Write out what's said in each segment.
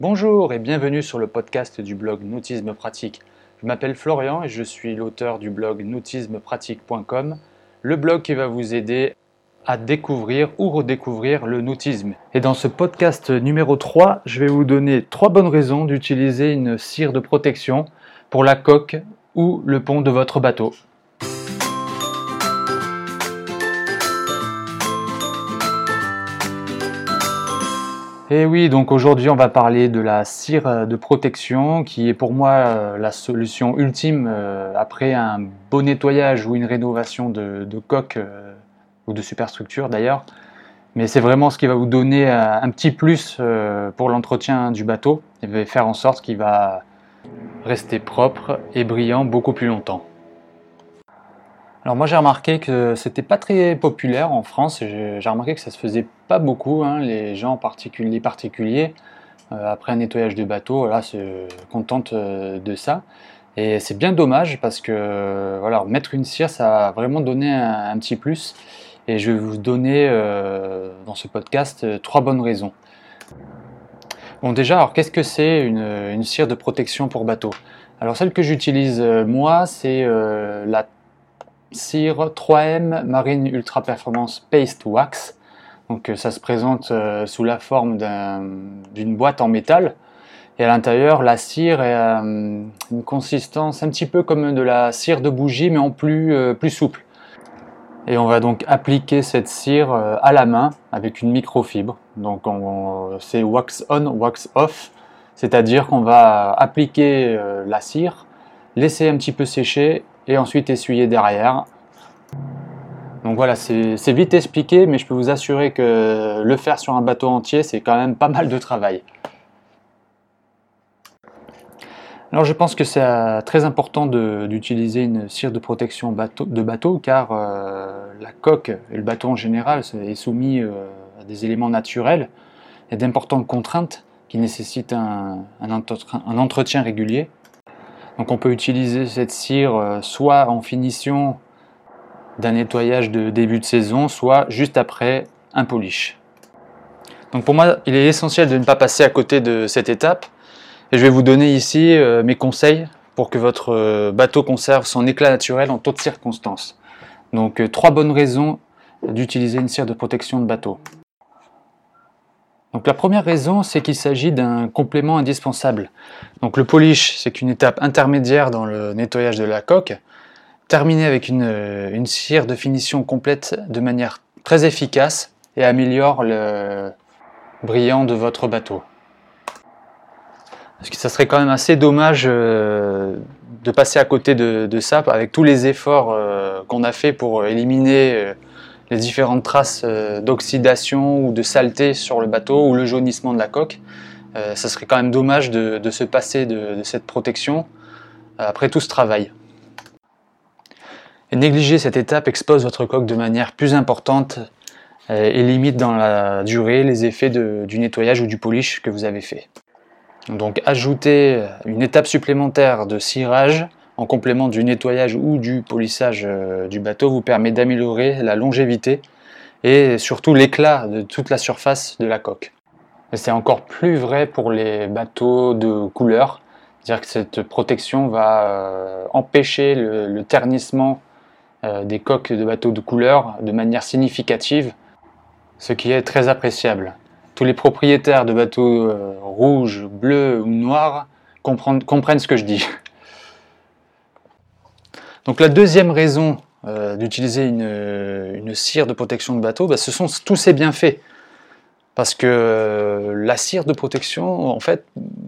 Bonjour et bienvenue sur le podcast du blog Nautisme Pratique. Je m'appelle Florian et je suis l'auteur du blog nautismepratique.com, le blog qui va vous aider à découvrir ou redécouvrir le nautisme. Et dans ce podcast numéro 3, je vais vous donner trois bonnes raisons d'utiliser une cire de protection pour la coque ou le pont de votre bateau. Et oui, donc aujourd'hui on va parler de la cire de protection qui est pour moi euh, la solution ultime euh, après un beau nettoyage ou une rénovation de, coque euh, ou de superstructure d'ailleurs. Mais c'est vraiment ce qui va vous donner un petit plus pour l'entretien du bateau et faire en sorte qu'il va rester propre et brillant beaucoup plus longtemps. Alors moi j'ai remarqué que c'était pas très populaire en France, j'ai remarqué que ça se faisait pas beaucoup, hein, les gens particuliers, particuliers euh, après un nettoyage de bateau, là se contentent euh, de ça. Et c'est bien dommage parce que voilà, mettre une cire ça va vraiment donner un, petit plus. Et je vais vous donner euh, dans ce podcast trois bonnes raisons. Bon déjà, alors qu'est-ce que c'est une, une, cire de protection pour bateau? Alors celle que j'utilise moi, c'est la cire 3M Marine Ultra Performance Paste Wax. Donc euh, ça se présente euh, sous la forme d'une boîte en métal. Et à l'intérieur, la cire est euh, une consistance un petit peu comme de la cire de bougie, mais en plus, plus souple. Et on va donc appliquer cette cire à la main avec une microfibre. Donc c'est wax on, wax off. C'est-à-dire qu'on va appliquer la cire, laisser un petit peu sécher et ensuite essuyer derrière. Donc voilà, c'est vite expliqué, mais je peux vous assurer que le faire sur un bateau entier, c'est quand même pas mal de travail. Alors je pense que c'est euh, très important d'utiliser une cire de protection de bateau car euh, la coque et le bateau en général est soumis euh, à des éléments naturels et d'importantes contraintes qui nécessitent un entretien régulier. Donc on peut utiliser cette cire euh, soit en finition d'un nettoyage de début de saison, soit juste après un polish. Donc pour moi, il est essentiel de ne pas passer à côté de cette étape. Et je vais vous donner ici euh, mes conseils pour que votre euh, bateau conserve son éclat naturel en toutes circonstances. Donc trois bonnes raisons d'utiliser une cire de protection de bateau. Donc la première raison, c'est qu'il s'agit d'un complément indispensable. Donc le polish, c'est une étape intermédiaire dans le nettoyage de la coque, terminée avec une, une cire de finition complète de manière très efficace et améliore le brillant de votre bateau. Parce que ça serait quand même assez dommage euh, de passer à côté de, ça avec tous les efforts euh, qu'on a fait pour éliminer euh, les différentes traces euh, d'oxydation ou de saleté sur le bateau ou le jaunissement de la coque. Euh, ça serait quand même dommage de, se passer de, cette protection euh, après tout ce travail. Négliger cette étape expose votre coque de manière plus importante et limite dans la durée les effets du nettoyage ou du polish que vous avez fait. Donc ajouter une étape supplémentaire de cirage en complément du nettoyage ou du polissage euh, du bateau vous permet d'améliorer la longévité et surtout l'éclat de toute la surface de la coque. c'est encore plus vrai pour les bateaux de couleur, c'est-à-dire que cette protection va euh, empêcher le, ternissement euh, des coques de bateaux de couleur de manière significative, ce qui est très appréciable. Tous les propriétaires de bateaux rouges, bleus ou noirs comprennent ce que je dis. Donc la deuxième raison euh, d'utiliser une, cire de protection de bateau, bah, ce sont tous ces bienfaits. Parce que euh, la cire de protection, en fait,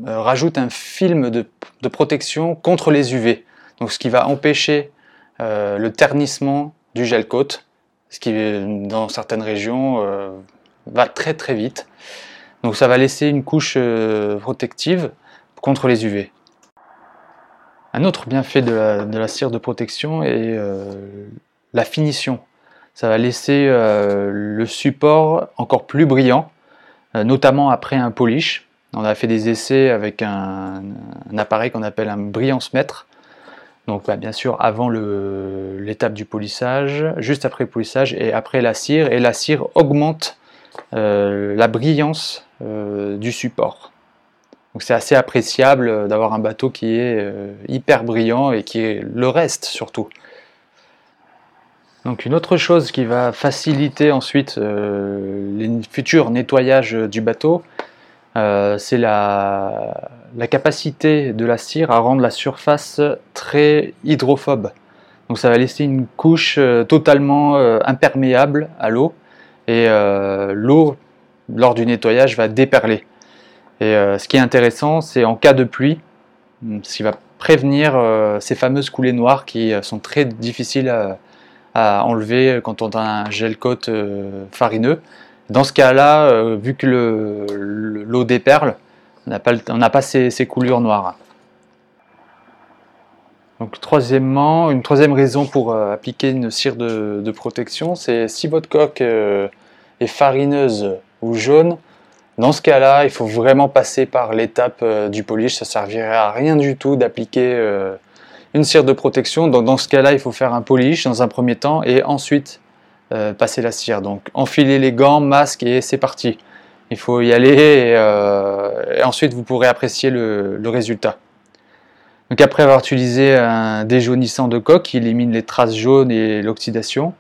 euh, rajoute un film de, protection contre les UV. Donc ce qui va empêcher le ternissement du gel coat, ce qui, dans certaines régions, va très très vite. Donc ça va laisser une couche protective contre les UV. Un autre bienfait de la, cire de protection est euh, la finition. Ça va laisser euh, le support encore plus brillant, euh, notamment après un polish. On a fait des essais avec un, appareil qu'on appelle un brillance mètre. Donc bah, bien sûr avant l'étape du polissage, juste après le polissage et après la cire. Et la cire augmente la brillance du support. Donc c'est assez appréciable d'avoir un bateau qui est hyper brillant et qui est le reste surtout. Donc une autre chose qui va faciliter ensuite les futurs nettoyages du bateau, c'est la, la, capacité de la cire à rendre la surface très hydrophobe. Donc ça va laisser une couche totalement imperméable à l'eau et l'eau lors du nettoyage va déperler. Et euh, ce qui est intéressant, c'est en cas de pluie, ce qui va prévenir euh, ces fameuses coulées noires qui euh, sont très difficiles à, enlever quand on a un gel coat farineux. Dans ce cas-là, vu que l'eau déperle, on n'a pas, ces, coulures noires. Donc, troisièmement, une troisième raison pour appliquer une cire de protection, c'est si votre coque est farineuse ou jaune, dans ce cas-là, il faut vraiment passer par l'étape euh, du polish. Ça servirait à rien du tout d'appliquer euh, une cire de protection. Donc dans ce cas-là, il faut faire un polish dans un premier temps et ensuite euh, passer la cire. Donc enfiler les gants, masque et c'est parti. Il faut y aller et, ensuite vous pourrez apprécier le, le, résultat. Donc après avoir utilisé un déjaunissant de coque qui élimine les traces jaunes et l'oxydation,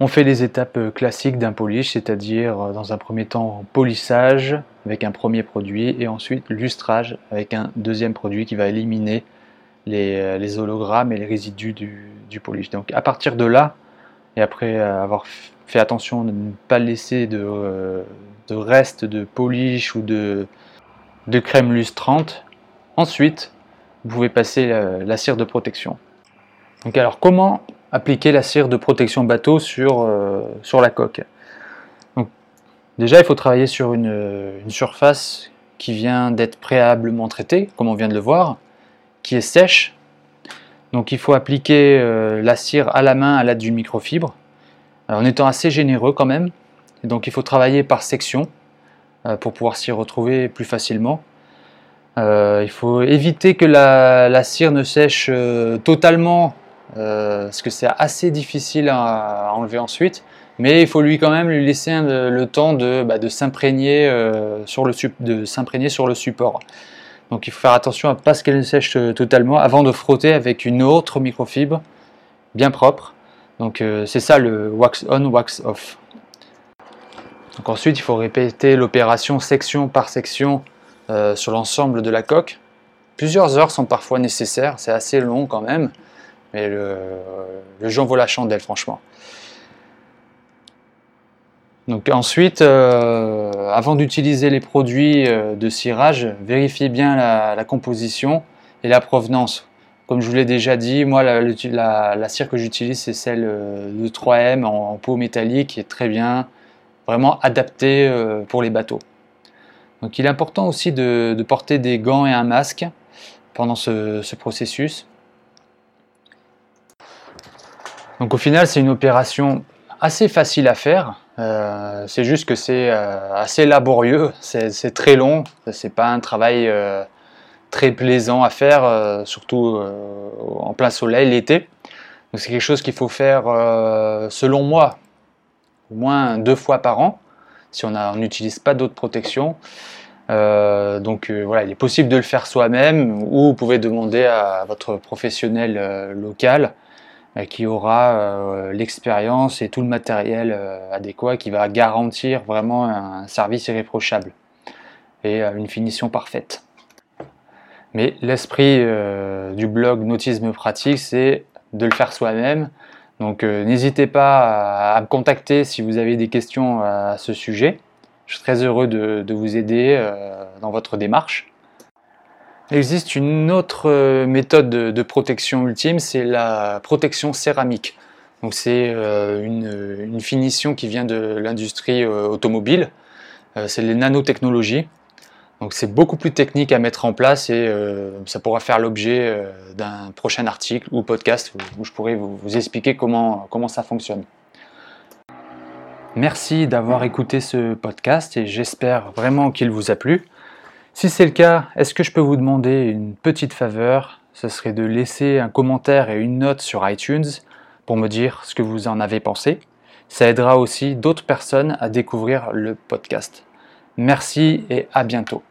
on fait les étapes euh, classiques d'un polish, c'est-à-dire euh, dans un premier temps polissage avec un premier produit et ensuite lustrage avec un deuxième produit qui va éliminer les, euh, hologrammes et les résidus du, polish. Donc à partir de là, et après avoir fait attention de ne pas laisser de, de restes de polish ou de, de crème lustrante, ensuite vous pouvez passer la cire de protection. Donc alors comment appliquer la cire de protection bateau sur, euh, sur la coque. Donc, déjà, il faut travailler sur une, surface qui vient d'être préalablement traitée, comme on vient de le voir, qui est sèche. Donc il faut appliquer euh, la cire à la main à l'aide d'une microfibre, en étant assez généreux quand même. donc il faut travailler par section euh, pour pouvoir s'y retrouver plus facilement. il faut éviter que la, cire ne sèche totalement euh, parce que c'est assez difficile à, enlever ensuite, mais il faut lui quand même lui laisser le temps de, bah, s'imprégner euh, sur, le, sur le support. Donc il faut faire attention à ne pas ce qu'elle sèche euh, totalement avant de frotter avec une autre microfibre bien propre. Donc c'est ça le wax on, wax off. Donc ensuite il faut répéter l'opération section par section sur l'ensemble de la coque. Plusieurs heures sont parfois nécessaires, c'est assez long quand même. Mais le, le jeu en vaut la chandelle, franchement. Donc ensuite, euh, avant d'utiliser les produits euh, de cirage, vérifiez bien la, composition et la provenance. Comme je vous l'ai déjà dit, moi la, cire que j'utilise c'est celle euh, de 3M en, peau métallique qui est très bien, vraiment adaptée pour les bateaux. Donc il est important aussi de, porter des gants et un masque pendant ce processus. Donc au final, c'est une opération assez facile à faire. Euh, c'est juste que c'est euh, assez laborieux, c'est très long, c'est pas un travail euh, très plaisant à faire, surtout en plein soleil l'été. Donc c'est quelque chose qu'il faut faire, selon moi, au moins deux fois par an, si on n'utilise pas d'autres protections. donc voilà, il est possible de le faire soi-même ou vous pouvez demander à votre professionnel local qui aura euh, l'expérience et tout le matériel euh, adéquat qui va garantir vraiment un service irréprochable et une finition parfaite. Mais l'esprit du blog Nautisme Pratique, c'est de le faire soi-même. Donc n'hésitez pas à, me contacter si vous avez des questions à ce sujet. Je suis très heureux de, de vous aider dans votre démarche. Il existe une autre euh, méthode de, protection ultime, c'est la protection céramique. Donc c'est euh, une, finition qui vient de l'industrie euh, automobile. c'est les nanotechnologies. Donc c'est beaucoup plus technique à mettre en place et ça pourra faire l'objet d'un prochain article ou podcast où, je pourrai vous, vous expliquer comment, comment ça fonctionne. Merci d'avoir écouté ce podcast et j'espère vraiment qu'il vous a plu. Si c'est le cas, est-ce que je peux vous demander une petite faveur? Ce serait de laisser un commentaire et une note sur iTunes pour me dire ce que vous en avez pensé. Ça aidera aussi d'autres personnes à découvrir le podcast. Merci et à bientôt.